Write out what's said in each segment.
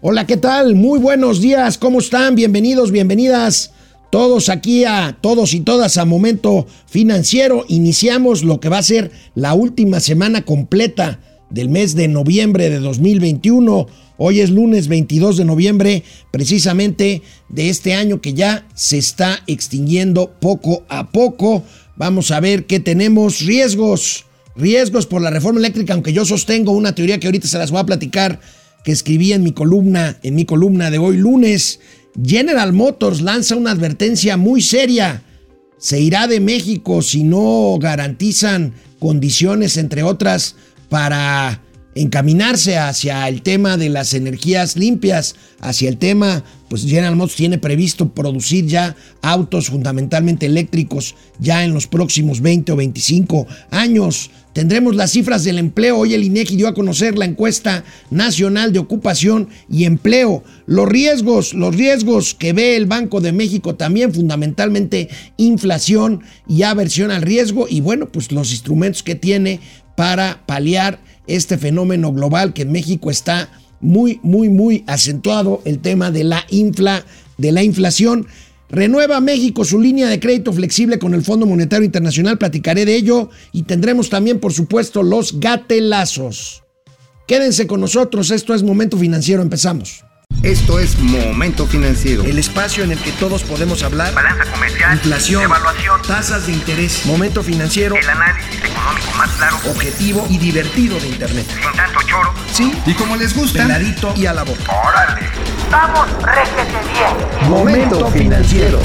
Hola, ¿qué tal? Muy buenos días, ¿cómo están? Bienvenidos, bienvenidas todos aquí a todos y todas a Momento Financiero. Iniciamos lo que va a ser la última semana completa del mes de noviembre de 2021. Hoy es lunes 22 de noviembre, precisamente de este año que ya se está extinguiendo poco a poco. Vamos a ver qué tenemos. Riesgos, riesgos por la reforma eléctrica, aunque yo sostengo una teoría que ahorita se las voy a platicar, que escribí en mi columna, en mi columna de hoy lunes. General Motors lanza una advertencia muy seria. Se irá de México si no garantizan condiciones, entre otras, para encaminarse hacia el tema de las energías limpias, hacia el tema, pues General Motors tiene previsto producir ya autos fundamentalmente eléctricos ya en los próximos 20 o 25 años. Tendremos las cifras del empleo. Hoy el INEGI dio a conocer la encuesta nacional de ocupación y empleo. Los riesgos, los riesgos que ve el Banco de México también fundamentalmente inflación y aversión al riesgo y bueno, pues los instrumentos que tiene para paliar este fenómeno global que en México está muy, muy, muy acentuado, el tema de la, infla, de la inflación. Renueva México su línea de crédito flexible con el Fondo Monetario Internacional, platicaré de ello y tendremos también, por supuesto, los gatelazos. Quédense con nosotros, esto es Momento Financiero, empezamos. Esto es Momento Financiero. El espacio en el que todos podemos hablar. Balanza comercial. Inflación. Evaluación. Tasas de interés. Momento Financiero. El análisis económico más claro. Objetivo y divertido de Internet. Sin tanto choro. Sí. Y como les gusta. Peladito y a la boca. Órale. Vamos, réjete bien. Momento Financiero.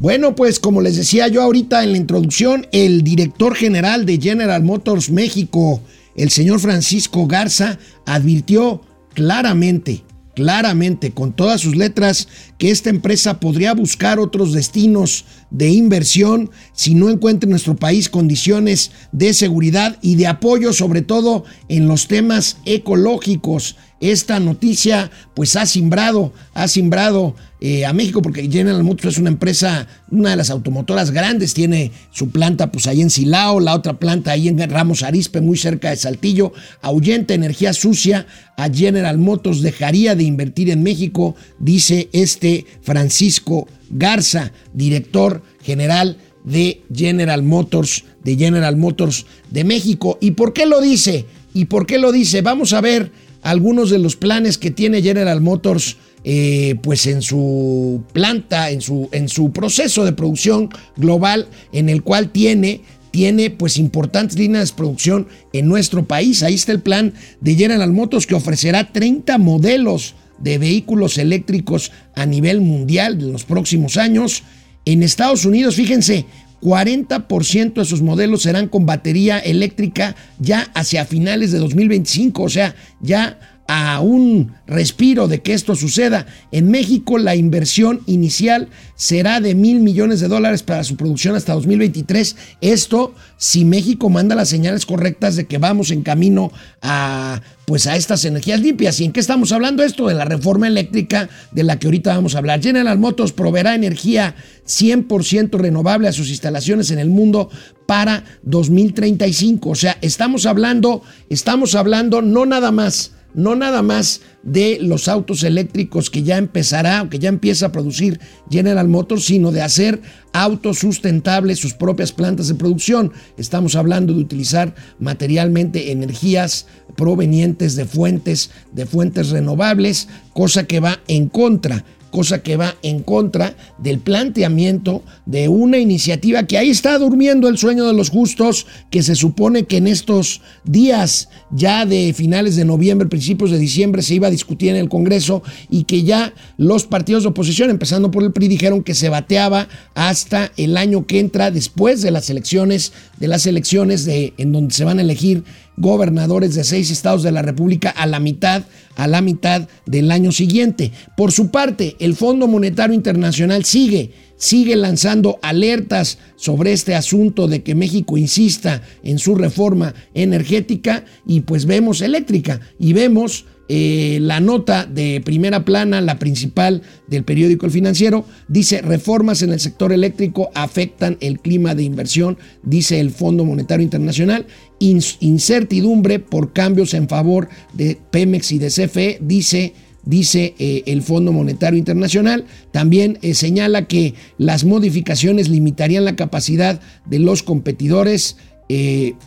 Bueno, pues como les decía yo ahorita en la introducción, el director general de General Motors México, el señor Francisco Garza, advirtió claramente, claramente, con todas sus letras, que esta empresa podría buscar otros destinos de inversión si no encuentra en nuestro país condiciones de seguridad y de apoyo, sobre todo en los temas ecológicos. Esta noticia pues ha simbrado, ha simbrado eh, a México porque General Motors es una empresa, una de las automotoras grandes, tiene su planta pues ahí en Silao, la otra planta ahí en Ramos Arispe, muy cerca de Saltillo, ahuyenta energía sucia, a General Motors dejaría de invertir en México, dice este Francisco Garza, director general de General Motors, de General Motors de México. ¿Y por qué lo dice? ¿Y por qué lo dice? Vamos a ver algunos de los planes que tiene General Motors eh, pues en su planta, en su, en su proceso de producción global, en el cual tiene tiene pues importantes líneas de producción en nuestro país. Ahí está el plan de General Motors que ofrecerá 30 modelos de vehículos eléctricos a nivel mundial en los próximos años. En Estados Unidos, fíjense, 40% de sus modelos serán con batería eléctrica ya hacia finales de 2025, o sea, ya a un respiro de que esto suceda. En México la inversión inicial será de mil millones de dólares para su producción hasta 2023. Esto si México manda las señales correctas de que vamos en camino a pues a estas energías limpias. ¿Y en qué estamos hablando esto? De la reforma eléctrica de la que ahorita vamos a hablar. General Motors proveerá energía 100% renovable a sus instalaciones en el mundo para 2035. O sea, estamos hablando, estamos hablando no nada más no nada más de los autos eléctricos que ya empezará o que ya empieza a producir General Motors, sino de hacer autos sustentables sus propias plantas de producción. Estamos hablando de utilizar materialmente energías provenientes de fuentes de fuentes renovables, cosa que va en contra cosa que va en contra del planteamiento de una iniciativa que ahí está durmiendo el sueño de los justos, que se supone que en estos días ya de finales de noviembre, principios de diciembre, se iba a discutir en el Congreso y que ya los partidos de oposición, empezando por el PRI, dijeron que se bateaba hasta el año que entra después de las elecciones, de las elecciones de, en donde se van a elegir gobernadores de seis estados de la República a la mitad, a la mitad del año siguiente. Por su parte, el Fondo Monetario Internacional sigue, sigue lanzando alertas sobre este asunto de que México insista en su reforma energética y pues vemos eléctrica y vemos eh, la nota de primera plana, la principal del periódico El Financiero, dice reformas en el sector eléctrico afectan el clima de inversión, dice el Fondo Monetario Internacional, incertidumbre por cambios en favor de Pemex y de CFE, dice dice eh, el Fondo Monetario Internacional. También eh, señala que las modificaciones limitarían la capacidad de los competidores,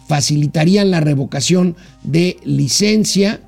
facilitarían la revocación de licencia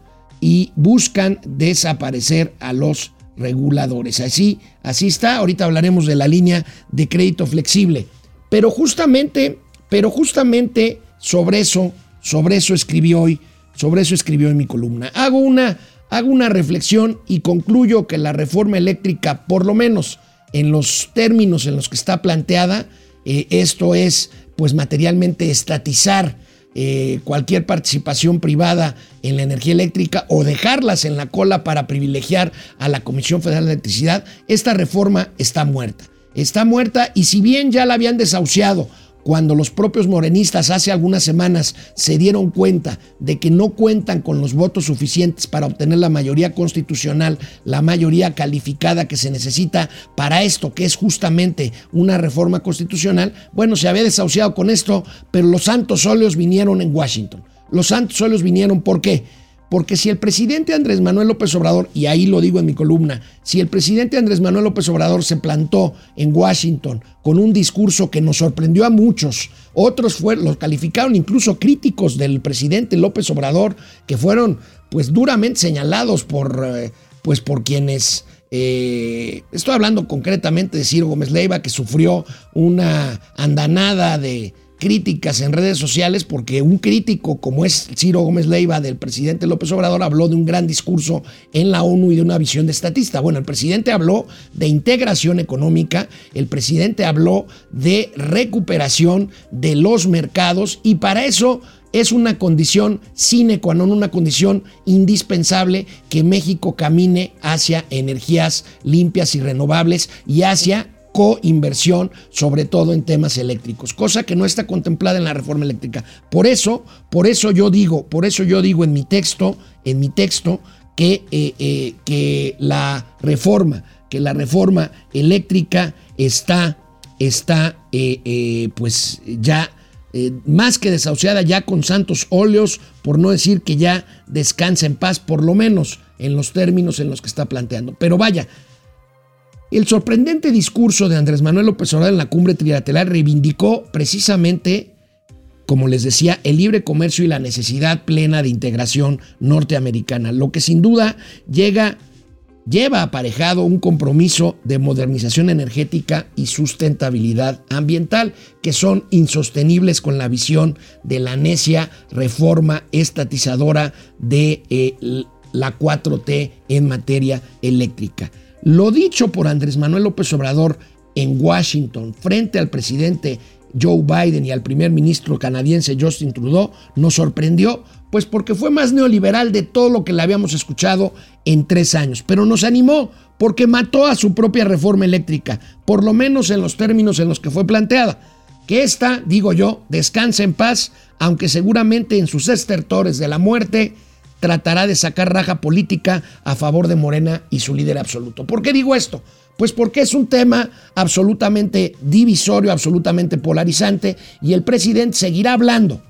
y buscan desaparecer a los reguladores. Así, así está. Ahorita hablaremos de la línea de crédito flexible. Pero justamente, pero justamente sobre eso, sobre eso escribió hoy, sobre eso escribió en mi columna. Hago una, hago una reflexión y concluyo que la reforma eléctrica, por lo menos en los términos en los que está planteada, eh, esto es pues materialmente estatizar eh, cualquier participación privada en la energía eléctrica o dejarlas en la cola para privilegiar a la Comisión Federal de Electricidad, esta reforma está muerta. Está muerta y si bien ya la habían desahuciado cuando los propios morenistas hace algunas semanas se dieron cuenta de que no cuentan con los votos suficientes para obtener la mayoría constitucional, la mayoría calificada que se necesita para esto, que es justamente una reforma constitucional, bueno, se había desahuciado con esto, pero los santos óleos vinieron en Washington. Los santos óleos vinieron, ¿por qué? Porque si el presidente Andrés Manuel López Obrador, y ahí lo digo en mi columna, si el presidente Andrés Manuel López Obrador se plantó en Washington con un discurso que nos sorprendió a muchos, otros fueron, los calificaron incluso críticos del presidente López Obrador, que fueron pues duramente señalados por, eh, pues, por quienes... Eh, estoy hablando concretamente de Ciro Gómez Leiva, que sufrió una andanada de, críticas en redes sociales porque un crítico como es Ciro Gómez Leiva del presidente López Obrador habló de un gran discurso en la ONU y de una visión de estatista. Bueno, el presidente habló de integración económica, el presidente habló de recuperación de los mercados y para eso es una condición sine qua non, una condición indispensable que México camine hacia energías limpias y renovables y hacia coinversión, sobre todo en temas eléctricos, cosa que no está contemplada en la reforma eléctrica. Por eso, por eso yo digo, por eso yo digo en mi texto, en mi texto, que, eh, eh, que la reforma, que la reforma eléctrica está, está eh, pues ya más que desahuciada, ya con santos óleos, por no decir que ya descansa en paz, por lo menos en los términos en los que está planteando. Pero vaya, el sorprendente discurso de Andrés Manuel López Obrador en la cumbre trilateral reivindicó precisamente, como les decía, el libre comercio y la necesidad plena de integración norteamericana, lo que sin duda llega, lleva aparejado un compromiso de modernización energética y sustentabilidad ambiental que son insostenibles con la visión de la necia reforma estatizadora de eh, la 4T en materia eléctrica. Lo dicho por Andrés Manuel López Obrador en Washington frente al presidente Joe Biden y al primer ministro canadiense Justin Trudeau nos sorprendió, pues porque fue más neoliberal de todo lo que le habíamos escuchado en tres años, pero nos animó porque mató a su propia reforma eléctrica, por lo menos en los términos en los que fue planteada. Que esta, digo yo, descanse en paz, aunque seguramente en sus estertores de la muerte tratará de sacar raja política a favor de Morena y su líder absoluto. ¿Por qué digo esto? Pues porque es un tema absolutamente divisorio, absolutamente polarizante y el presidente seguirá hablando,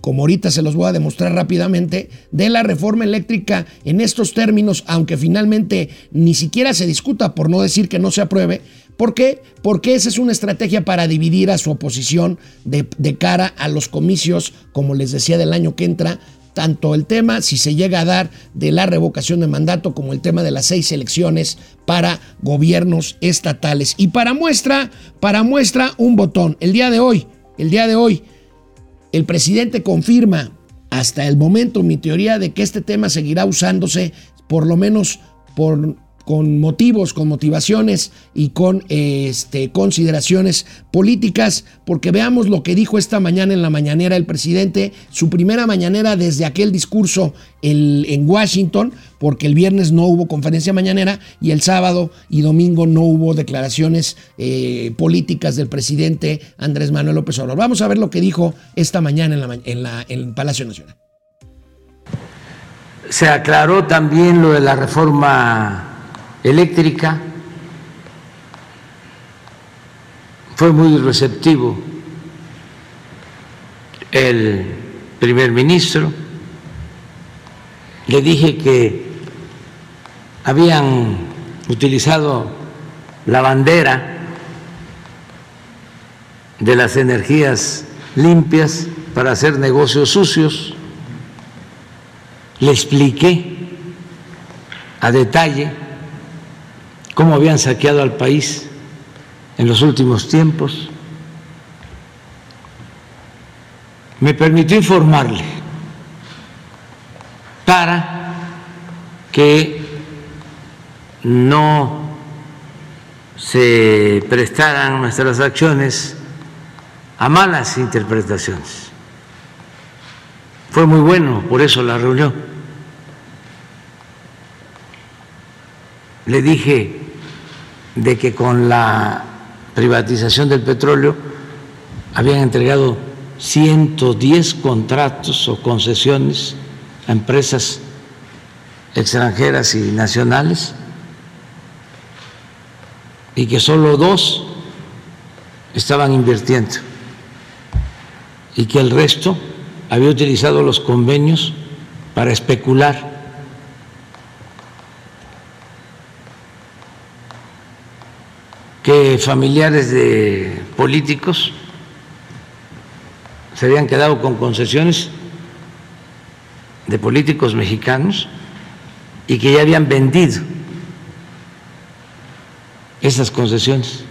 como ahorita se los voy a demostrar rápidamente, de la reforma eléctrica en estos términos, aunque finalmente ni siquiera se discuta, por no decir que no se apruebe. ¿Por qué? Porque esa es una estrategia para dividir a su oposición de, de cara a los comicios, como les decía, del año que entra, tanto el tema, si se llega a dar, de la revocación de mandato como el tema de las seis elecciones para gobiernos estatales. Y para muestra, para muestra un botón. El día de hoy, el día de hoy, el presidente confirma hasta el momento mi teoría de que este tema seguirá usándose por lo menos por con motivos, con motivaciones y con este, consideraciones políticas, porque veamos lo que dijo esta mañana en la mañanera el presidente, su primera mañanera desde aquel discurso en Washington, porque el viernes no hubo conferencia mañanera y el sábado y domingo no hubo declaraciones eh, políticas del presidente Andrés Manuel López Obrador. Vamos a ver lo que dijo esta mañana en, en, el Palacio Nacional. Se aclaró también lo de la reforma eléctrica. Fue muy receptivo el primer ministro. Le dije que habían utilizado la bandera de las energías limpias para hacer negocios sucios. Le expliqué a detalle cómo habían saqueado al país en los últimos tiempos. Me permitió informarle para que no se prestaran nuestras acciones a malas interpretaciones. Fue muy bueno, por eso la reunión. Le dije de que con la privatización del petróleo habían entregado 110 contratos o concesiones a empresas extranjeras y nacionales y que solo dos estaban invirtiendo y que el resto había utilizado los convenios para especular que familiares de políticos se habían quedado con concesiones de políticos mexicanos y que ya habían vendido esas concesiones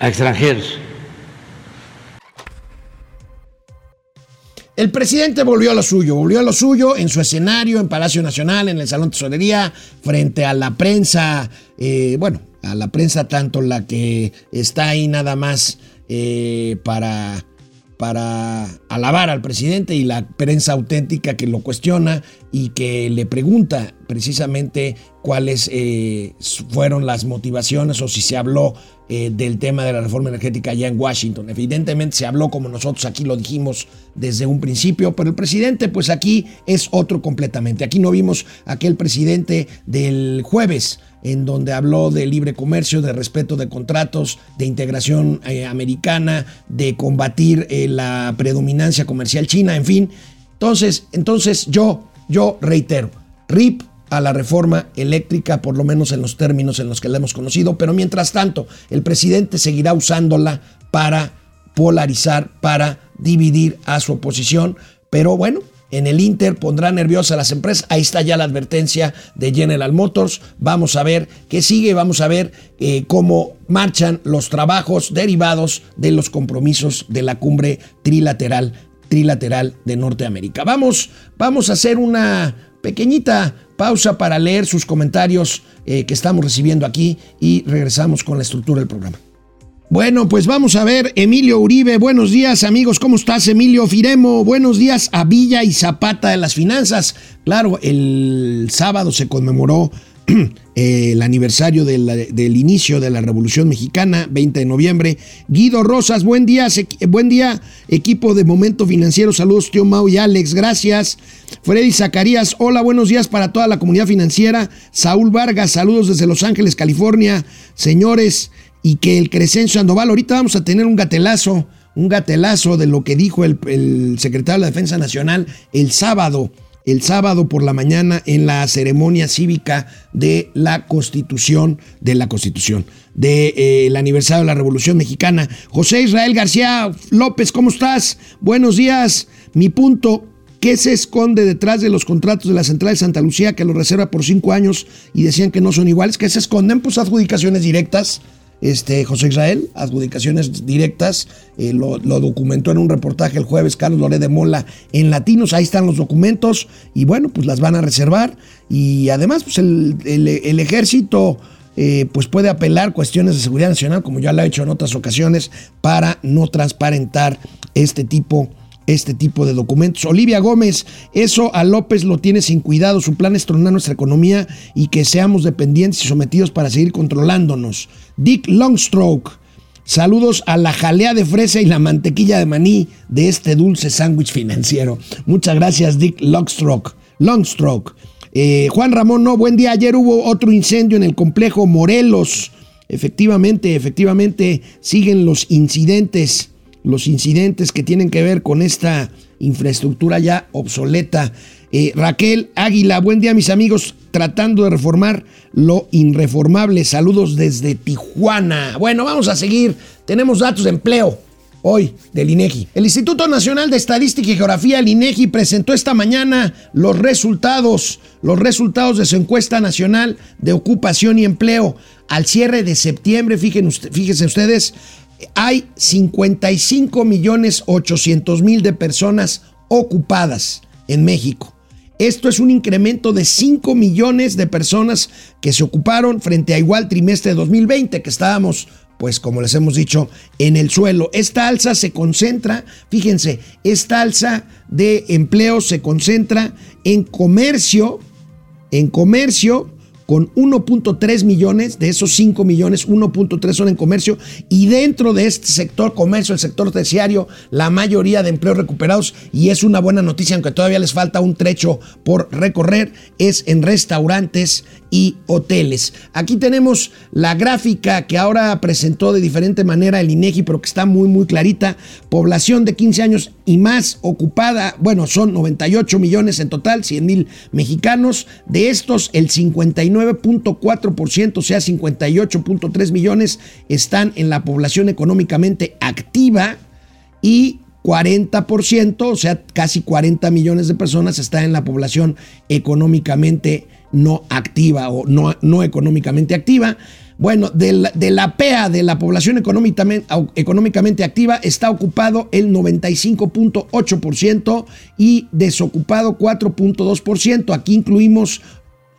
a extranjeros. El presidente volvió a lo suyo, volvió a lo suyo en su escenario, en Palacio Nacional, en el Salón Tesorería, frente a la prensa, eh, bueno, a la prensa, tanto la que está ahí nada más eh, para, para alabar al presidente y la prensa auténtica que lo cuestiona y que le pregunta precisamente cuáles eh, fueron las motivaciones o si se habló eh, del tema de la reforma energética allá en Washington. Evidentemente se habló como nosotros aquí lo dijimos desde un principio, pero el presidente pues aquí es otro completamente. Aquí no vimos aquel presidente del jueves en donde habló de libre comercio, de respeto de contratos, de integración eh, americana, de combatir la predominancia comercial china, en fin. Entonces, entonces yo, yo reitero, RIP a la reforma eléctrica, por lo menos en los términos en los que la hemos conocido, pero mientras tanto, el presidente seguirá usándola para polarizar, para dividir a su oposición, pero bueno, en el Inter pondrá nerviosa a las empresas. Ahí está ya la advertencia de General Motors. Vamos a ver qué sigue, vamos a ver eh, cómo marchan los trabajos derivados de los compromisos de la cumbre trilateral, trilateral de Norteamérica. Vamos, vamos a hacer una pequeñita pausa para leer sus comentarios eh, que estamos recibiendo aquí y regresamos con la estructura del programa. Bueno, pues vamos a ver, Emilio Uribe, buenos días amigos, ¿cómo estás Emilio Firemo? Buenos días a Villa y Zapata de las Finanzas. Claro, el sábado se conmemoró el aniversario del, inicio de la Revolución Mexicana, 20 de noviembre. Guido Rosas, buen día, buen día, equipo de Momento Financiero, saludos tío Mau y Alex, gracias. Freddy Zacarías, hola, buenos días para toda la comunidad financiera. Saúl Vargas, saludos desde Los Ángeles, California. Señores, y que el Crescencio Sandoval, ahorita vamos a tener un gatelazo, un gatelazo de lo que dijo el, secretario de la Defensa Nacional el sábado, el sábado por la mañana en la ceremonia cívica de la Constitución, de la Constitución, del de, eh, aniversario de la Revolución Mexicana. José Israel García López, ¿cómo estás? Buenos días. Mi punto, ¿Qué se esconde detrás de los contratos de la Central de Santa Lucía que los reserva por cinco años y decían que no son iguales? ¿Qué se esconden? Pues adjudicaciones directas este, José Israel, adjudicaciones directas, eh, lo, documentó en un reportaje el jueves Carlos Loré de Mola en Latinos, ahí están los documentos y bueno, pues las van a reservar y además pues el, ejército... Eh, pues puede apelar cuestiones de seguridad nacional, como ya lo ha hecho en otras ocasiones, para no transparentar este tipo este tipo de documentos. Olivia Gómez, eso a López lo tiene sin cuidado. Su plan es tronar nuestra economía y que seamos dependientes y sometidos para seguir controlándonos. Dick Longstroke, saludos a la jalea de fresa y la mantequilla de maní de este dulce sándwich financiero. Muchas gracias, Dick Longstroke. Longstroke. Eh, Juan Ramón, no, buen día. Ayer hubo otro incendio en el complejo Morelos. Efectivamente, efectivamente, siguen los incidentes los incidentes que tienen que ver con esta infraestructura ya obsoleta. Eh, Raquel Águila, buen día mis amigos, tratando de reformar lo irreformable. Saludos desde Tijuana. Bueno, vamos a seguir. Tenemos datos de empleo hoy del INEGI. El Instituto Nacional de Estadística y Geografía, el INEGI, presentó esta mañana los resultados, los resultados de su encuesta nacional de ocupación y empleo. Al cierre de septiembre, fíjense, fíjense ustedes, hay 55 millones 800 mil de personas ocupadas en México. Esto es un incremento de 5 millones de personas que se ocuparon frente a igual trimestre de 2020, que estábamos, pues como les hemos dicho, en el suelo. Esta alza se concentra, fíjense, esta alza de empleo se concentra en comercio, en comercio, con 1.3 millones, de esos 5 millones, 1.3 son en comercio, y dentro de este sector comercio, el sector terciario, la mayoría de empleos recuperados, y es una buena noticia, aunque todavía les falta un trecho por recorrer, es en restaurantes y hoteles. Aquí tenemos la gráfica que ahora presentó de diferente manera el INEGI, pero que está muy, muy clarita. Población de 15 años y más ocupada, bueno, son 98 millones en total, 100 mil mexicanos. De estos, el 59.4%, o sea, 58.3 millones, están en la población económicamente activa y 40%, o sea, casi 40 millones de personas están en la población económicamente no activa o no, no económicamente activa. Bueno, de la, PEA, de la población económicamente, activa, está ocupado el 95.8% y desocupado 4.2%. Aquí incluimos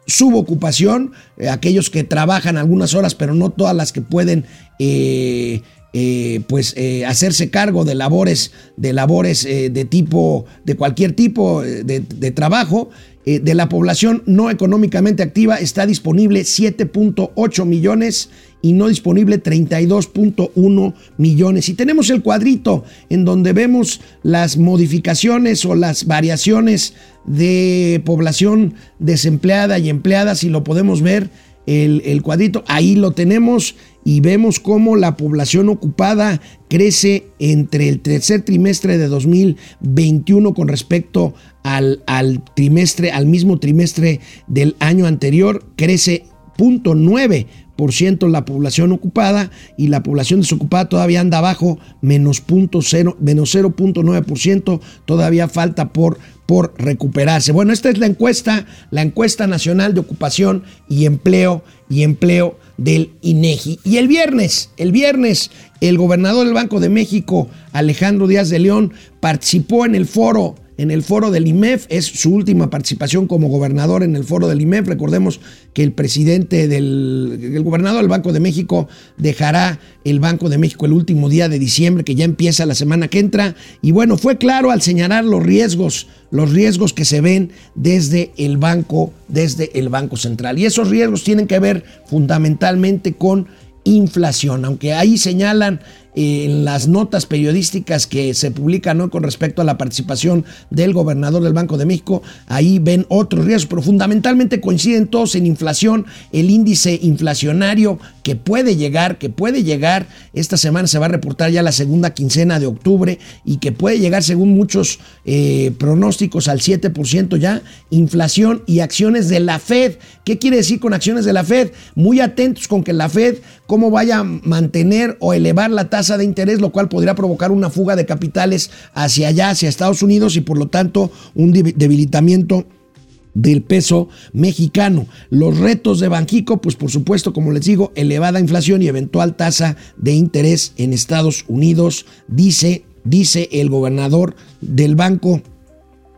subocupación, eh, aquellos que trabajan algunas horas, pero no todas las que pueden eh, eh, pues eh, hacerse cargo de labores, de labores de tipo, de cualquier tipo de trabajo. De la población no económicamente activa está disponible 7.8 millones y no disponible 32.1 millones. Y tenemos el cuadrito en donde vemos las modificaciones o las variaciones de población desempleada y empleada, si lo podemos ver el, el, cuadrito, ahí lo tenemos y vemos cómo la población ocupada crece entre el tercer trimestre de 2021 con respecto al, al trimestre, al mismo trimestre del año anterior, crece 0.9% la población ocupada y la población desocupada todavía anda abajo, menos, menos 0.9%, todavía falta por por recuperarse. Bueno, esta es la encuesta, la encuesta nacional de ocupación y empleo y empleo del INEGI. Y el viernes, el viernes, el gobernador del Banco de México, Alejandro Díaz de León, participó en el foro en el foro del IMEF. Es su última participación como gobernador en el foro del IMEF. Recordemos que el presidente del el gobernador del Banco de México dejará el Banco de México el último día de diciembre, que ya empieza la semana que entra. Y bueno, fue claro al señalar los riesgos, los riesgos que se ven desde el banco, desde el Banco Central. Y esos riesgos tienen que ver fundamentalmente con inflación, aunque ahí señalan en las notas periodísticas que se publican con respecto a la participación del gobernador del Banco de México, ahí ven otros riesgos, pero fundamentalmente coinciden todos en inflación, el índice inflacionario que puede llegar, que puede llegar, esta semana se va a reportar ya la segunda quincena de octubre y que puede llegar según muchos eh, pronósticos al 7% ya, inflación y acciones de la Fed. ¿Qué quiere decir con acciones de la Fed? Muy atentos con que la Fed cómo vaya a mantener o elevar la tasa de interés, lo cual podría provocar una fuga de capitales hacia allá, hacia Estados Unidos y por lo tanto un debilitamiento del peso mexicano. Los retos de Banjico, pues por supuesto, como les digo, elevada inflación y eventual tasa de interés en Estados Unidos, dice, dice el gobernador del Banco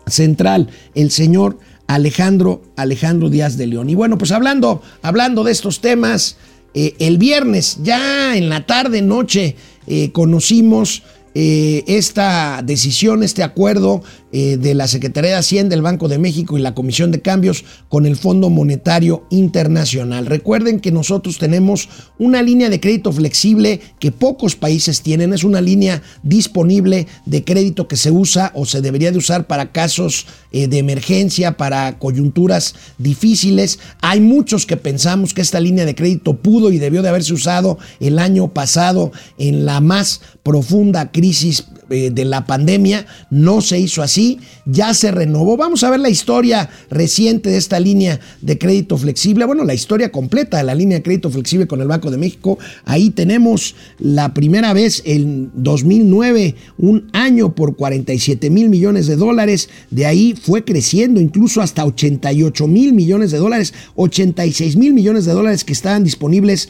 Central, el señor Alejandro, Alejandro Díaz de León. Y bueno, pues hablando, hablando de estos temas, eh, el viernes, ya en la tarde, noche, eh, conocimos eh, esta decisión, este acuerdo eh, de la Secretaría de Hacienda, del Banco de México y la Comisión de Cambios con el Fondo Monetario Internacional. Recuerden que nosotros tenemos una línea de crédito flexible que pocos países tienen. Es una línea disponible de crédito que se usa o se debería de usar para casos eh, de emergencia, para coyunturas difíciles. Hay muchos que pensamos que esta línea de crédito pudo y debió de haberse usado el año pasado en la más profunda crisis de la pandemia. No se hizo así, ya se renovó. Vamos a ver la historia reciente de esta línea de crédito flexible. Bueno, la historia completa de la línea de crédito flexible con el Banco de México. Ahí tenemos la primera vez en 2009, un año por 47 mil millones de dólares. De ahí fue creciendo incluso hasta 88 mil millones de dólares, 86 mil millones de dólares que estaban disponibles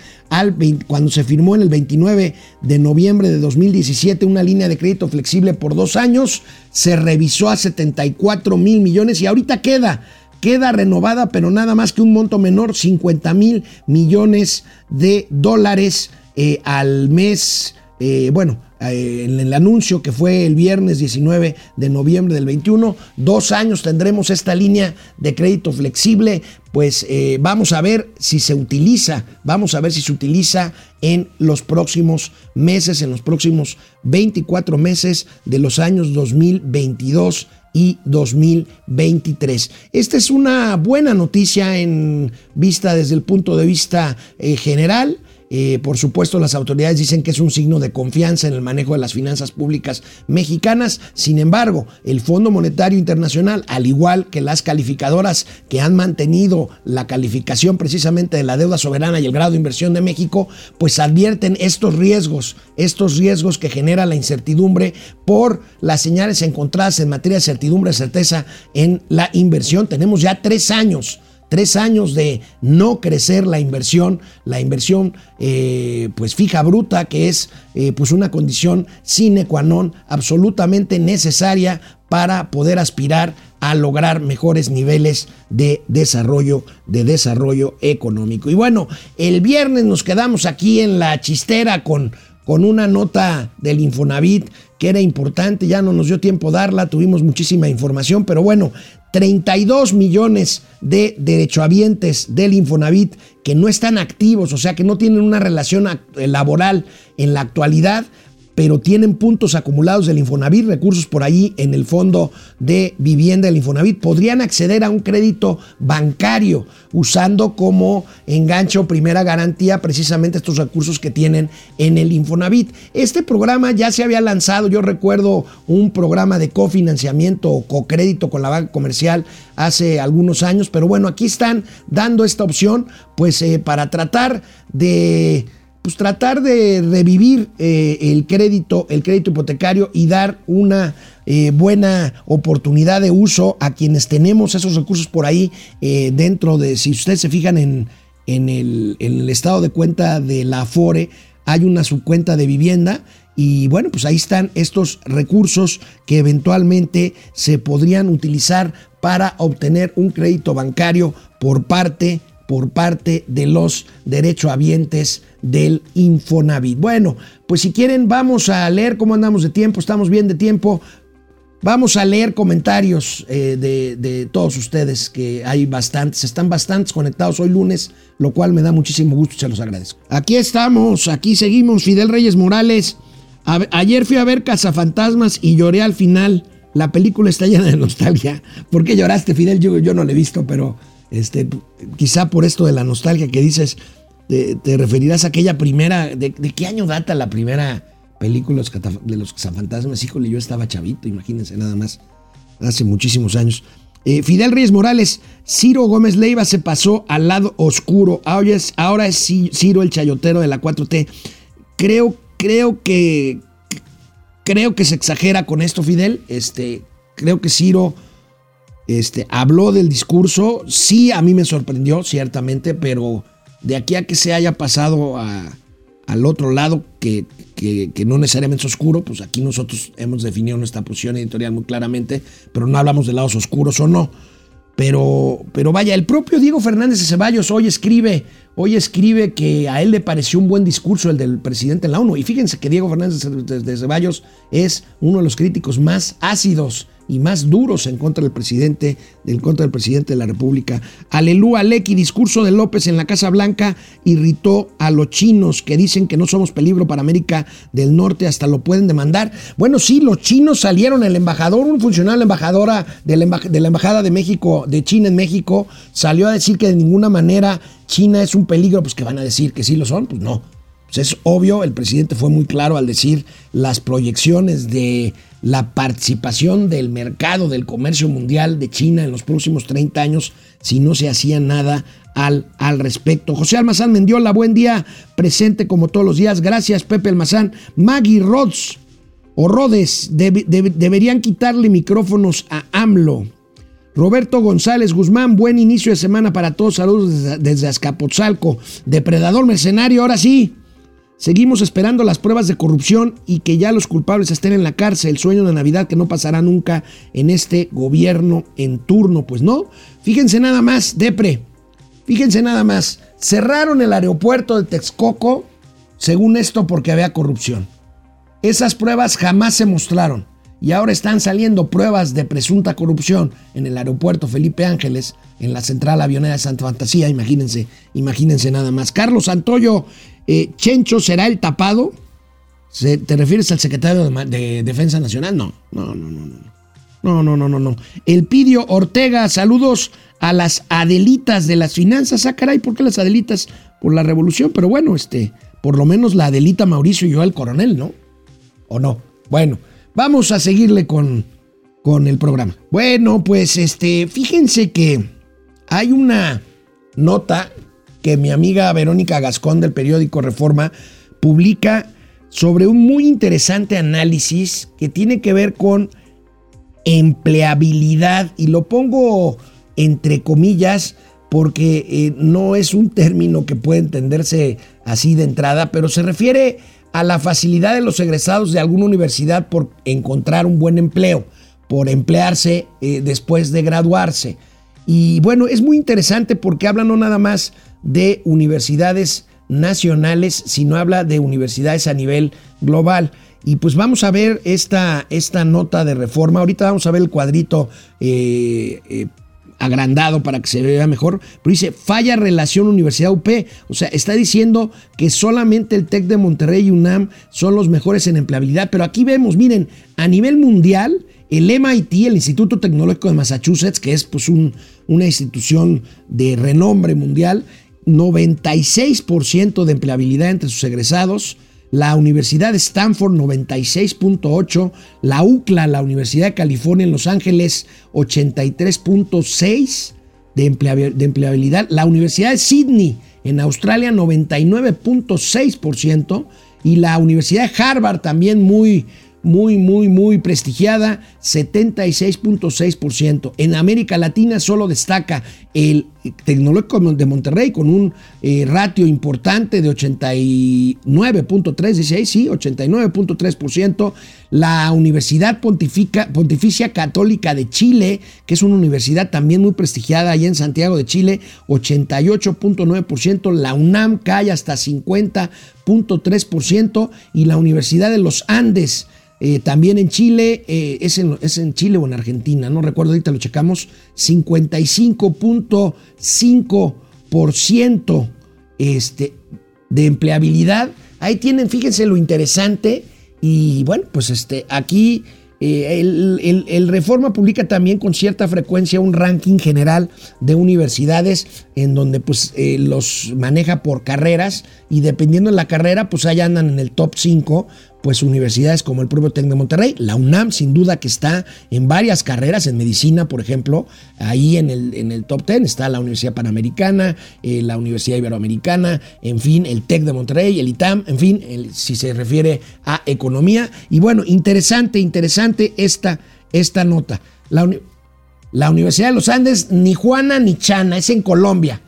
cuando se firmó en el 29 de noviembre de 2017 una línea de crédito flexible por dos años, se revisó a 74 mil millones y ahorita queda, queda renovada, pero nada más que un monto menor, 50 mil millones de dólares eh, al mes. Eh, bueno, en el anuncio que fue el viernes 19 de noviembre del 21, dos años tendremos esta línea de crédito flexible, pues vamos a ver si se utiliza, vamos a ver si se utiliza en los próximos meses, en los próximos 24 meses de los años 2022 y 2023. Esta es una buena noticia en vista desde el punto de vista general. Eh, por supuesto, las autoridades dicen que es un signo de confianza en el manejo de las finanzas públicas mexicanas. Sin embargo, el Fondo Monetario Internacional, al igual que las calificadoras que han mantenido la calificación precisamente de la deuda soberana y el grado de inversión de México, pues advierten estos riesgos, estos riesgos que genera la incertidumbre por las señales encontradas en materia de certidumbre, certeza en la inversión. Tenemos ya tres años tres años de no crecer la inversión, la inversión eh, pues fija bruta, que es eh, pues una condición sine qua non absolutamente necesaria para poder aspirar a lograr mejores niveles de desarrollo, de desarrollo económico. Y bueno, el viernes nos quedamos aquí en la chistera con, con una nota del Infonavit que era importante, ya no nos dio tiempo darla, tuvimos muchísima información, pero bueno, 32 millones de derechohabientes del Infonavit que no están activos, o sea, que no tienen una relación laboral en la actualidad, pero tienen puntos acumulados del Infonavit, recursos por ahí en el fondo de vivienda del Infonavit, podrían acceder a un crédito bancario usando como enganche primera garantía precisamente estos recursos que tienen en el Infonavit. Este programa ya se había lanzado, yo recuerdo un programa de cofinanciamiento o cocrédito con la banca comercial hace algunos años, pero bueno, aquí están dando esta opción pues eh, para tratar de pues tratar de revivir eh, el crédito, el crédito hipotecario y dar una eh, buena oportunidad de uso a quienes tenemos esos recursos por ahí eh, dentro de, si ustedes se fijan en, en, el, estado de cuenta de la Afore, hay una subcuenta de vivienda y bueno, pues ahí están estos recursos que eventualmente se podrían utilizar para obtener un crédito bancario por parte por parte de los derechohabientes del Infonavit. Bueno, pues si quieren vamos a leer cómo andamos de tiempo, estamos bien de tiempo. Vamos a leer comentarios eh, de, de, todos ustedes, que hay bastantes, están bastantes conectados hoy lunes, lo cual me da muchísimo gusto, se los agradezco. Aquí estamos, aquí seguimos, Fidel Reyes Morales. Ayer fui a ver Cazafantasmas y lloré al final. La película está llena de nostalgia. ¿Por qué lloraste, Fidel? Yo, yo no la he visto, pero este, quizá por esto de la nostalgia que dices, te, referirás a aquella primera. De, de, qué año data la primera película de los cazafantasmas? Híjole, yo estaba chavito, imagínense nada más. Hace muchísimos años. Eh, Fidel Reyes Morales, Ciro Gómez Leiva se pasó al lado oscuro. Ahora es, ahora es Ciro el chayotero de la 4T. Creo, creo que. Creo que se exagera con esto, Fidel. Este, creo que Ciro este, habló del discurso, sí a mí me sorprendió, ciertamente, pero de aquí a que se haya pasado al otro lado, que, no necesariamente es oscuro, pues aquí nosotros hemos definido nuestra posición editorial muy claramente, pero no hablamos de lados oscuros o no. Pero, pero vaya, el propio Diego Fernández de Ceballos hoy escribe, hoy escribe que a él le pareció un buen discurso el del presidente en la ONU. Y fíjense que Diego Fernández de Ceballos es uno de los críticos más ácidos y más duros en contra del presidente, en contra del presidente de la República. Aleluya, Lecky, discurso de López en la Casa Blanca irritó a los chinos que dicen que no somos peligro para América del Norte, hasta lo pueden demandar. Bueno, sí, los chinos salieron, el embajador, un funcionario de la embajadora de la Embajada de México, de China en México, salió a decir que de ninguna manera China es un peligro, pues que van a decir que sí lo son, pues no. Pues es obvio, el presidente fue muy claro al decir las proyecciones de la participación del mercado del comercio mundial de China en los próximos 30 años si no se hacía nada al, al respecto. José Almazán Mendiola, buen día, presente como todos los días. Gracias, Pepe Almazán. Maggie Rods o Rodes deberían quitarle micrófonos a AMLO. Roberto González Guzmán, buen inicio de semana para todos. Saludos desde Azcapotzalco. Depredador mercenario, ahora sí. Seguimos esperando las pruebas de corrupción y que ya los culpables estén en la cárcel. El sueño de Navidad que no pasará nunca en este gobierno en turno. Pues no. Fíjense nada más, Depre. Fíjense nada más. Cerraron el aeropuerto de Texcoco, según esto, porque había corrupción. Esas pruebas jamás se mostraron. Y ahora están saliendo pruebas de presunta corrupción en el aeropuerto Felipe Ángeles, en la central avionera de Santa Fantasía. Imagínense, imagínense nada más. Carlos Santoyo eh, Chencho será el tapado. ¿Te refieres al secretario de, Defensa Nacional? No, no, no, no, no. No, no, no, no, no. El Pidio Ortega, saludos a las Adelitas de las finanzas. Ah, caray, ¿por qué las Adelitas? Por la revolución, pero bueno, este, por lo menos la Adelita Mauricio y yo el coronel, ¿no? ¿O no? Bueno, vamos a seguirle con, con el programa. Bueno, pues este, fíjense que hay una nota que mi amiga Verónica Gascón del periódico Reforma publica sobre un muy interesante análisis que tiene que ver con empleabilidad y lo pongo entre comillas porque eh, no es un término que puede entenderse así de entrada, pero se refiere a la facilidad de los egresados de alguna universidad por encontrar un buen empleo, por emplearse eh, después de graduarse. Y bueno, es muy interesante porque habla no nada más de universidades nacionales, sino habla de universidades a nivel global. Y pues vamos a ver esta, esta nota de reforma. Ahorita vamos a ver el cuadrito eh, eh, agrandado para que se vea mejor. Pero dice, falla relación Universidad UP. O sea, está diciendo que solamente el TEC de Monterrey y UNAM son los mejores en empleabilidad. Pero aquí vemos, miren, a nivel mundial, el MIT, el Instituto Tecnológico de Massachusetts, que es pues una institución de renombre mundial, 96% de empleabilidad entre sus egresados, la Universidad de Stanford 96.8, la UCLA, la Universidad de California en Los Ángeles 83.6 de, empleabilidad, la Universidad de Sydney en Australia 99.6% y la Universidad de Harvard también muy muy, muy, muy prestigiada, 76.6%. En América Latina solo destaca el Tecnológico de Monterrey con un eh, ratio importante de 89.3, sí, 89.3%. La Universidad Pontificia Católica de Chile, que es una universidad también muy prestigiada allá en Santiago de Chile, 88.9%. La UNAM cae hasta 50.3% y la Universidad de los Andes, eh, también en Chile, eh, es, en, es, en, Chile o en Argentina, no recuerdo, ahorita lo checamos, 55.5% este, de empleabilidad. Ahí tienen, fíjense lo interesante. Y bueno, pues este, aquí eh, el, Reforma publica también con cierta frecuencia un ranking general de universidades en donde pues los maneja por carreras y dependiendo de la carrera pues ahí andan en el top 5 pues universidades como el propio TEC de Monterrey, la UNAM sin duda que está en varias carreras, en medicina por ejemplo, ahí en el, en el top 10 está la Universidad Panamericana, eh, la Universidad Iberoamericana, en fin, el TEC de Monterrey, el ITAM, en fin, si se refiere a economía. Y bueno, interesante, interesante esta, esta nota. La, La Universidad de los Andes, ni Juana ni Chana, es en Colombia.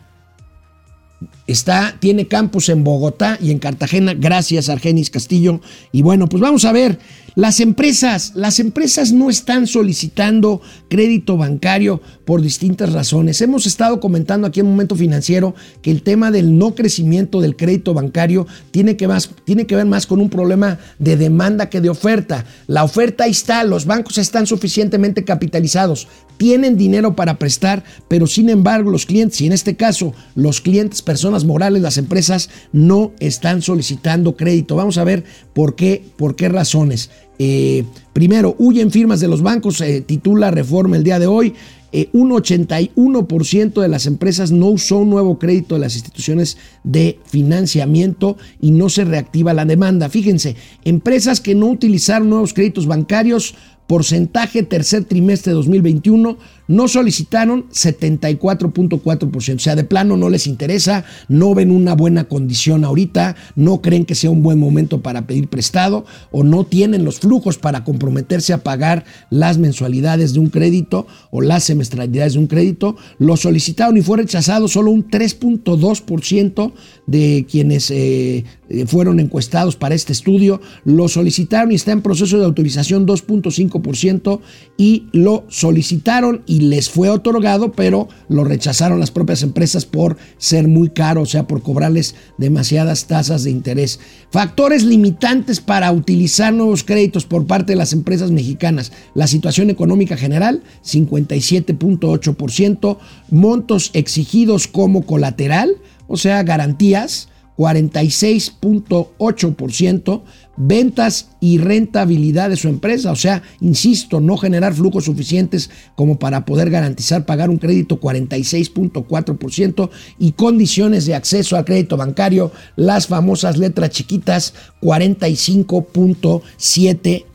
Está, tiene campus en Bogotá y en Cartagena, gracias Argenis Castillo. Y bueno, pues vamos a ver, las empresas, las empresas no están solicitando crédito bancario por distintas razones. Hemos estado comentando aquí en Momento Financiero que el tema del no crecimiento del crédito bancario tiene que, ver más con un problema de demanda que de oferta. La oferta ahí está, los bancos están suficientemente capitalizados, tienen dinero para prestar, pero sin embargo los clientes, y en este caso los clientes, personas morales, las empresas no están solicitando crédito. Vamos a ver por qué, por qué razones. Eh, primero, huyen firmas de los bancos, se titula Reforma el día de hoy. Eh, un 81% de las empresas no usó nuevo crédito de las instituciones de financiamiento y no se reactiva la demanda. Fíjense, empresas que no utilizaron nuevos créditos bancarios porcentaje tercer trimestre de 2021, no solicitaron 74.4%. O sea, de plano no les interesa, no ven una buena condición ahorita, no creen que sea un buen momento para pedir prestado o no tienen los flujos para comprometerse a pagar las mensualidades de un crédito o las semestralidades de un crédito. Lo solicitaron y fue rechazado solo un 3.2% de quienes eh, eh, fueron encuestados para este estudio. Lo solicitaron y está en proceso de autorización 2.5% y lo solicitaron y les fue otorgado, pero lo rechazaron las propias empresas por ser muy caro, o sea, por cobrarles demasiadas tasas de interés. Factores limitantes para utilizar nuevos créditos por parte de las empresas mexicanas. La situación económica general, 57.8%. Montos exigidos como colateral, o sea, garantías, 46.8%, ventas y rentabilidad de su empresa, o sea, insisto, no generar flujos suficientes como para poder garantizar pagar un crédito 46.4% y condiciones de acceso al crédito bancario, las famosas letras chiquitas 45.7%.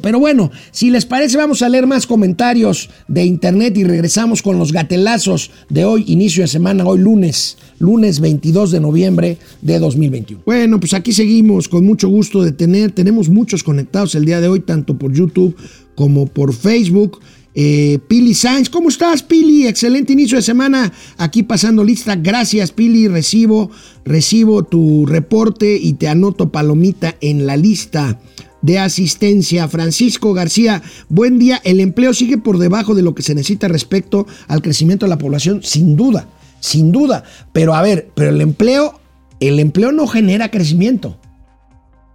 Pero bueno, si les parece, vamos a leer más comentarios de internet y regresamos con los gatelazos de hoy, inicio de semana, hoy lunes, lunes 22 de noviembre de 2021. Bueno, pues aquí seguimos con mucho gusto de tener, tenemos muchos conectados el día de hoy, tanto por YouTube como por Facebook. Eh, Pili Sainz, ¿cómo estás, Pili? Excelente inicio de semana. Aquí pasando lista. Gracias, Pili. Recibo, recibo tu reporte y te anoto palomita en la lista de asistencia. Francisco García, buen día. El empleo sigue por debajo de lo que se necesita respecto al crecimiento de la población, sin duda, sin duda. Pero a ver, pero el empleo, el empleo no genera crecimiento.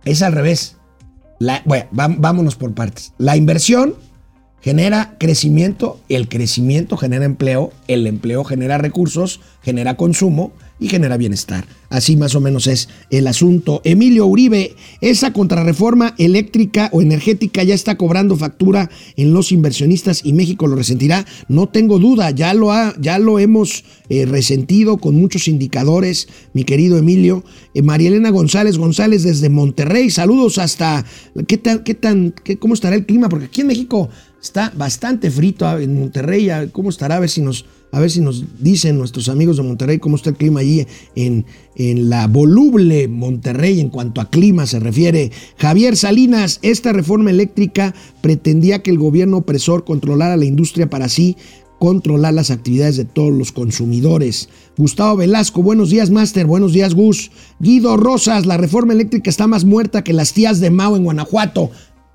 Es al revés. bueno, vámonos por partes. La inversión genera crecimiento, el crecimiento genera empleo, el empleo genera recursos, genera consumo y genera bienestar. Así más o menos es el asunto. Emilio Uribe, esa contrarreforma eléctrica o energética ya está cobrando factura en los inversionistas y México lo resentirá. No tengo duda, ya lo, ha, ya lo hemos eh, resentido con muchos indicadores, mi querido Emilio. Eh, María Elena González González desde Monterrey, saludos hasta... ¿Qué tan, qué tan, qué, cómo estará el clima? Porque aquí en México está bastante frito, ah, en Monterrey, ¿cómo estará? A ver si nos a ver si nos dicen nuestros amigos de Monterrey cómo está el clima allí en, en la voluble Monterrey en cuanto a clima se refiere. Javier Salinas, esta reforma eléctrica pretendía que el gobierno opresor controlara la industria para así controlar las actividades de todos los consumidores. Gustavo Velasco, buenos días, Master. Buenos días, Gus. Guido Rosas, la reforma eléctrica está más muerta que las tías de Mao en Guanajuato.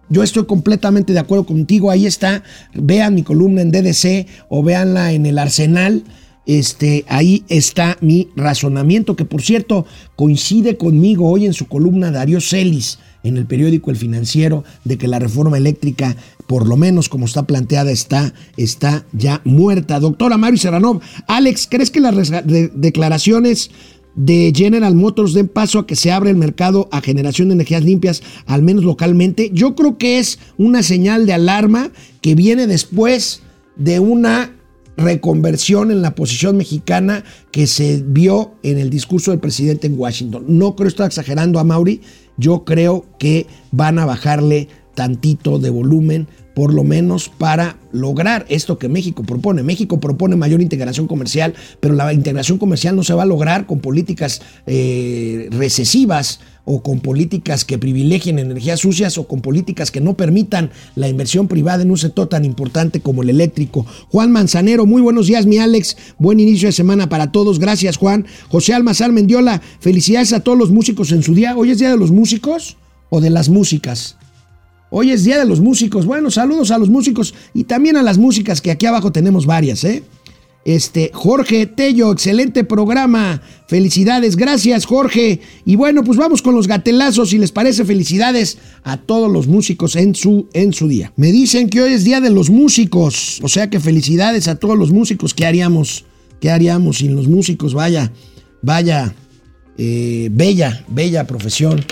Yo estoy completamente de acuerdo contigo. Ahí está. Vean mi columna en DDC o véanla en el Arsenal. Este, ahí está mi razonamiento, que por cierto coincide conmigo hoy en su columna Darío Celis en el periódico El Financiero, de que la reforma eléctrica, por lo menos como está planteada, está, está ya muerta. Doctora Mario Serranov, Alex, ¿crees que las declaraciones de General Motors den paso a que se abra el mercado a generación de energías limpias, al menos localmente, yo creo que es una señal de alarma que viene después de una reconversión en la posición mexicana que se vio en el discurso del presidente en Washington. No creo estar exagerando a Mauri, yo creo que van a bajarle tantito de volumen, por lo menos para lograr esto que México propone. México propone mayor integración comercial, pero la integración comercial no se va a lograr con políticas eh, recesivas o con políticas que privilegien energías sucias o con políticas que no permitan la inversión privada en un sector tan importante como el eléctrico. Juan Manzanero, muy buenos días, mi Alex. Buen inicio de semana para todos. Gracias, Juan. José Almazar Mendiola, felicidades a todos los músicos en su día. ¿Hoy es Día de los Músicos o de las músicas? Hoy es Día de los Músicos. Bueno, saludos a los músicos y también a las músicas, que aquí abajo tenemos varias, ¿eh? Este, Jorge Tello, excelente programa. Felicidades, gracias Jorge. Y bueno, pues vamos con los gatelazos. Si les parece, felicidades a todos los músicos en su, en su día. Me dicen que hoy es Día de los Músicos. O sea que felicidades a todos los músicos. ¿Qué haríamos? ¿Qué haríamos sin los músicos? Vaya, vaya, eh, bella, bella profesión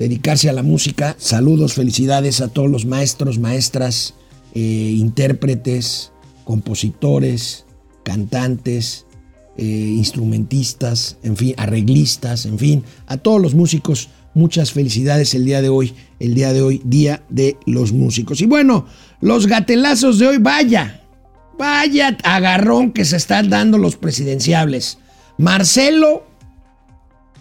dedicarse a la música. Saludos, felicidades a todos los maestros, maestras, eh, intérpretes, compositores, cantantes, eh, instrumentistas, en fin, arreglistas, en fin, a todos los músicos. Muchas felicidades el día de hoy, el día de hoy, Día de los Músicos. Y bueno, los gatelazos de hoy, vaya, vaya agarrón que se están dando los presidenciables. Marcelo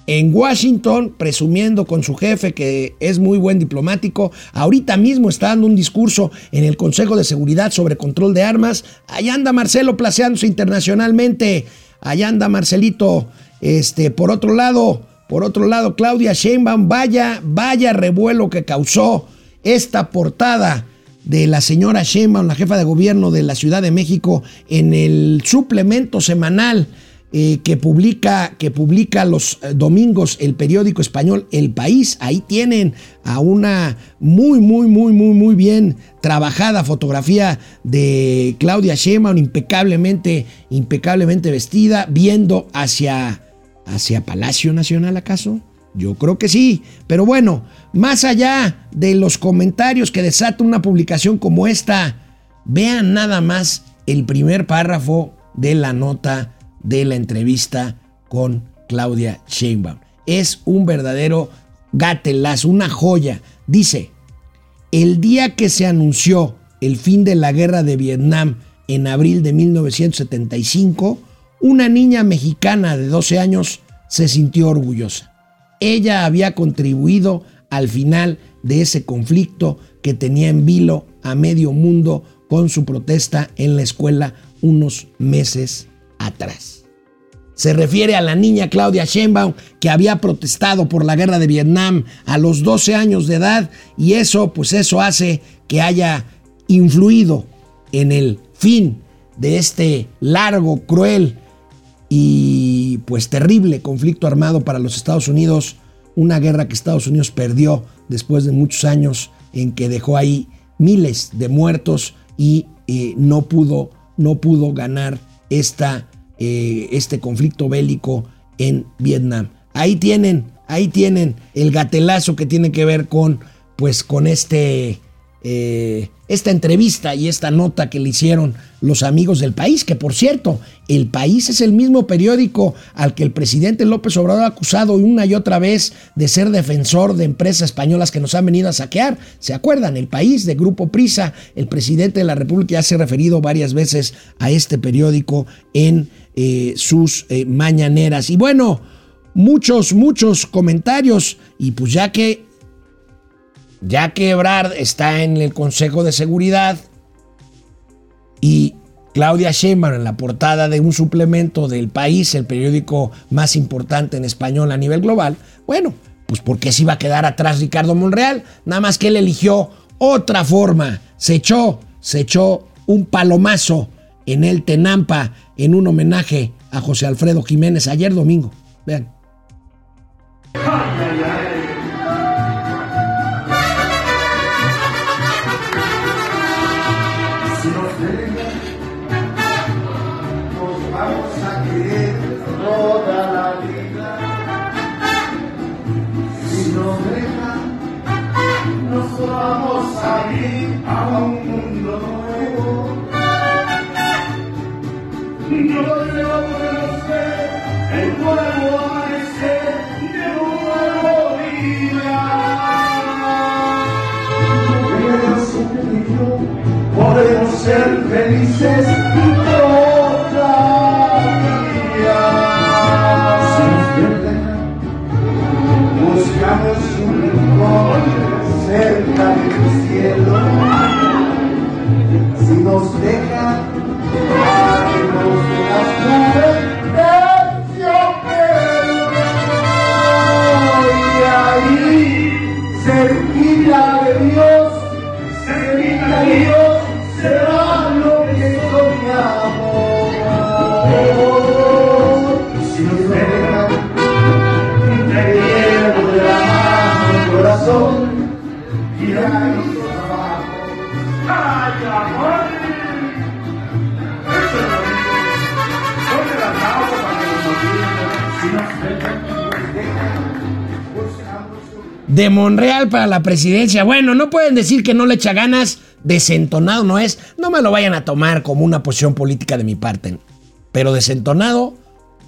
en Washington, presumiendo con su jefe que es muy buen diplomático. Ahorita mismo está dando un discurso en el Consejo de Seguridad sobre control de armas. Allá anda Marcelo placeándose internacionalmente. Allá anda Marcelito. Este, por otro lado, por otro lado, Claudia Sheinbaum, vaya, vaya revuelo que causó esta portada de la señora Sheinbaum, la jefa de gobierno de la Ciudad de México, en el suplemento semanal eh, que, publica, que publica los eh, domingos el periódico español El País. Ahí tienen a una muy, muy, muy, muy, muy bien trabajada fotografía de Claudia Sheinbaum, impecablemente, impecablemente vestida, viendo hacia, hacia Palacio Nacional, ¿acaso? Yo creo que sí, pero bueno, más allá de los comentarios que desata una publicación como esta, vean nada más el primer párrafo de la nota de la entrevista con Claudia Sheinbaum. Es un verdadero gatelazo, una joya. Dice, el día que se anunció el fin de la guerra de Vietnam en abril de 1975, una niña mexicana de 12 años se sintió orgullosa. Ella había contribuido al final de ese conflicto que tenía en vilo a medio mundo con su protesta en la escuela unos meses atrás. Se refiere a la niña Claudia Sheinbaum que había protestado por la guerra de Vietnam a los 12 años de edad y eso pues eso hace que haya influido en el fin de este largo, cruel y pues terrible conflicto armado para los Estados Unidos, una guerra que Estados Unidos perdió después de muchos años en que dejó ahí miles de muertos y eh, no pudo no pudo ganar esta eh, este conflicto bélico en Vietnam. Ahí tienen, ahí tienen el gatelazo que tiene que ver con, pues, con este, eh, esta entrevista y esta nota que le hicieron los amigos del país, que por cierto, el país es el mismo periódico al que el presidente López Obrador ha acusado una y otra vez de ser defensor de empresas españolas que nos han venido a saquear. ¿Se acuerdan? El país de Grupo Prisa, el presidente de la República ya se ha referido varias veces a este periódico en eh, sus eh, mañaneras. Y bueno, muchos, muchos comentarios. Y pues ya que, ya que Ebrard está en el Consejo de Seguridad y Claudia Sheinbaum en la portada de un suplemento del País, el periódico más importante en español a nivel global, bueno, pues porque se iba a quedar atrás Ricardo Monreal, nada más que él eligió otra forma, se echó, se echó un palomazo en el Tenampa en un homenaje a José Alfredo Jiménez ayer domingo. Vean. nos vamos a ir a un podemos ser felices todavía. De Monreal para la presidencia. Bueno, no pueden decir que no le echa ganas. Desentonado no es. No me lo vayan a tomar como una posición política de mi parte. Pero desentonado,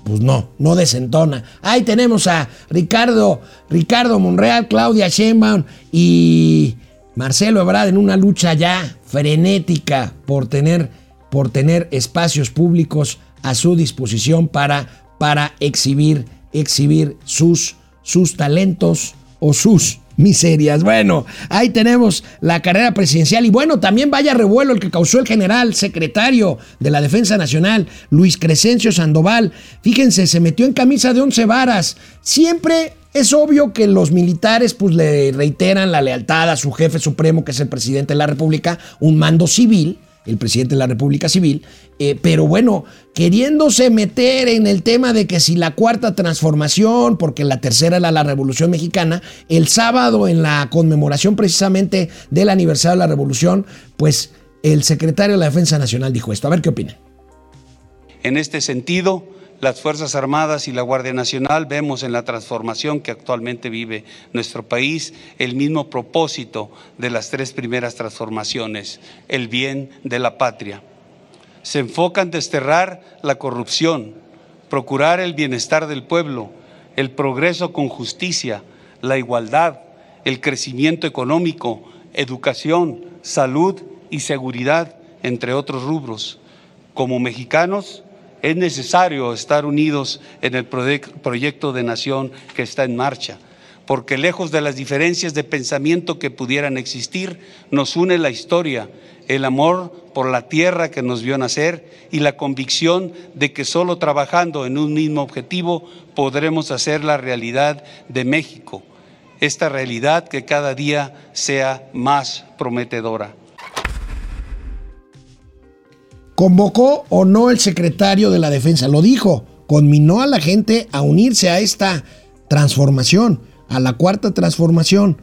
pues no, no desentona. Ahí tenemos a Ricardo, Ricardo Monreal, Claudia Sheinbaum y Marcelo Ebrard en una lucha ya frenética por tener, por tener espacios públicos a su disposición para, para exhibir, exhibir sus, sus talentos o sus miserias. Bueno, ahí tenemos la carrera presidencial y bueno, también vaya revuelo el que causó el general secretario de la Defensa Nacional, Luis Crescencio Sandoval. Fíjense, se metió en camisa de once varas. Siempre es obvio que los militares pues le reiteran la lealtad a su jefe supremo, que es el presidente de la República, un mando civil el presidente de la República Civil, eh, pero bueno, queriéndose meter en el tema de que si la cuarta transformación, porque la tercera era la Revolución Mexicana, el sábado en la conmemoración precisamente del aniversario de la Revolución, pues el secretario de la Defensa Nacional dijo esto. A ver qué opina. En este sentido, las Fuerzas Armadas y la Guardia Nacional vemos en la transformación que actualmente vive nuestro país el mismo propósito de las tres primeras transformaciones, el bien de la patria. Se enfoca en desterrar la corrupción, procurar el bienestar del pueblo, el progreso con justicia, la igualdad, el crecimiento económico, educación, salud y seguridad, entre otros rubros. Como mexicanos, es necesario estar unidos en el proyecto de nación que está en marcha, porque lejos de las diferencias de pensamiento que pudieran existir, nos une la historia, el amor por la tierra que nos vio nacer y la convicción de que solo trabajando en un mismo objetivo podremos hacer la realidad de México, esta realidad que cada día sea más prometedora. ¿Convocó o no el secretario de la Defensa? Lo dijo, conminó a la gente a unirse a esta transformación, a la cuarta transformación.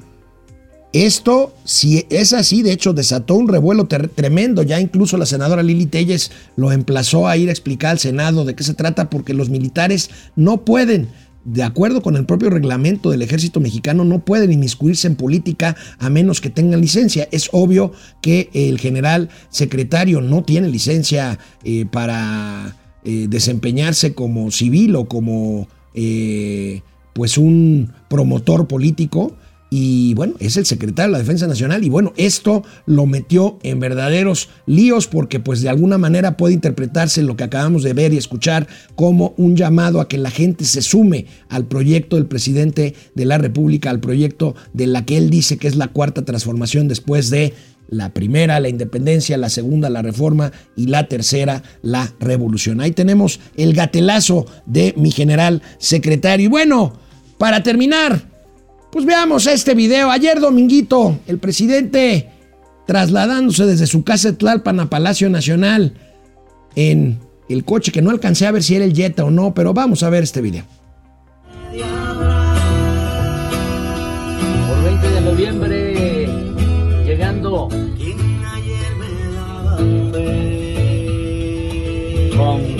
Esto, si es así, de hecho, desató un revuelo tremendo. Ya incluso la senadora Lili Telles lo emplazó a ir a explicar al Senado de qué se trata, porque los militares no pueden de acuerdo con el propio reglamento del ejército mexicano, no pueden inmiscuirse en política a menos que tengan licencia. Es obvio que el general secretario no tiene licencia eh, para eh, desempeñarse como civil o como eh, pues un promotor político. Y bueno, es el secretario de la Defensa Nacional y bueno, esto lo metió en verdaderos líos porque pues de alguna manera puede interpretarse lo que acabamos de ver y escuchar como un llamado a que la gente se sume al proyecto del presidente de la República, al proyecto de la que él dice que es la cuarta transformación después de la primera, la independencia, la segunda, la reforma y la tercera, la revolución. Ahí tenemos el gatelazo de mi general secretario. Y bueno, para terminar, pues veamos este video. Ayer dominguito, el presidente trasladándose desde su casa de Tlalpan a Palacio Nacional en el coche que no alcancé a ver si era el Jetta o no, pero vamos a ver este video. Por 20 de noviembre, llegando con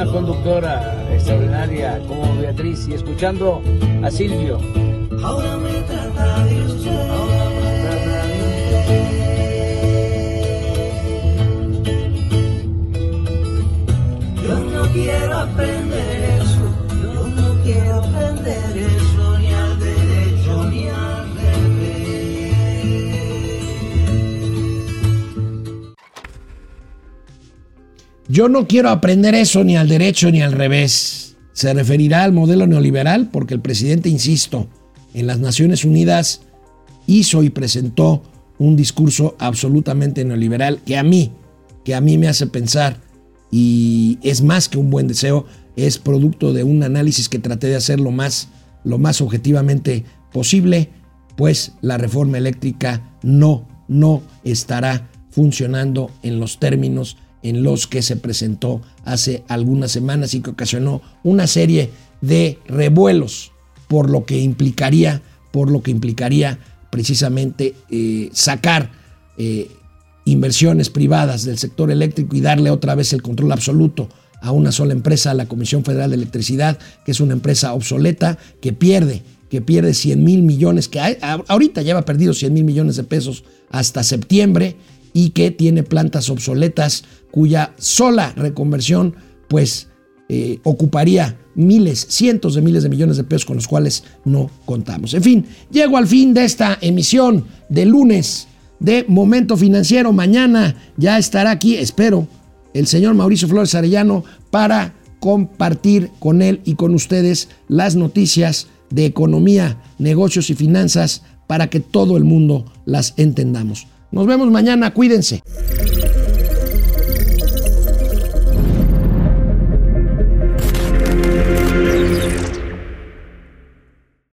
una conductora extraordinaria como Beatriz y escuchando a Silvio. Ahora me trata de usted. Ahora me trata. Yo no quiero aprender eso. Yo no quiero aprender eso Yo no quiero aprender eso ni al derecho ni al revés. Se referirá al modelo neoliberal porque el presidente, insisto, en las Naciones Unidas hizo y presentó un discurso absolutamente neoliberal que a mí, que a mí me hace pensar y es más que un buen deseo, es producto de un análisis que traté de hacer lo más, lo más objetivamente posible, pues la reforma eléctrica no, no estará funcionando en los términos en los que se presentó hace algunas semanas y que ocasionó una serie de revuelos por lo que implicaría, por lo que implicaría precisamente eh, sacar eh, inversiones privadas del sector eléctrico y darle otra vez el control absoluto a una sola empresa, a la Comisión Federal de Electricidad, que es una empresa obsoleta, que pierde, que pierde 100 mil millones, que ahorita lleva perdido 100 mil millones de pesos hasta septiembre y que tiene plantas obsoletas cuya sola reconversión pues eh, ocuparía miles, cientos de miles de millones de pesos con los cuales no contamos. En fin, llego al fin de esta emisión de lunes de Momento Financiero. Mañana ya estará aquí, espero, el señor Mauricio Flores Arellano para compartir con él y con ustedes las noticias de economía, negocios y finanzas para que todo el mundo las entendamos. Nos vemos mañana, cuídense.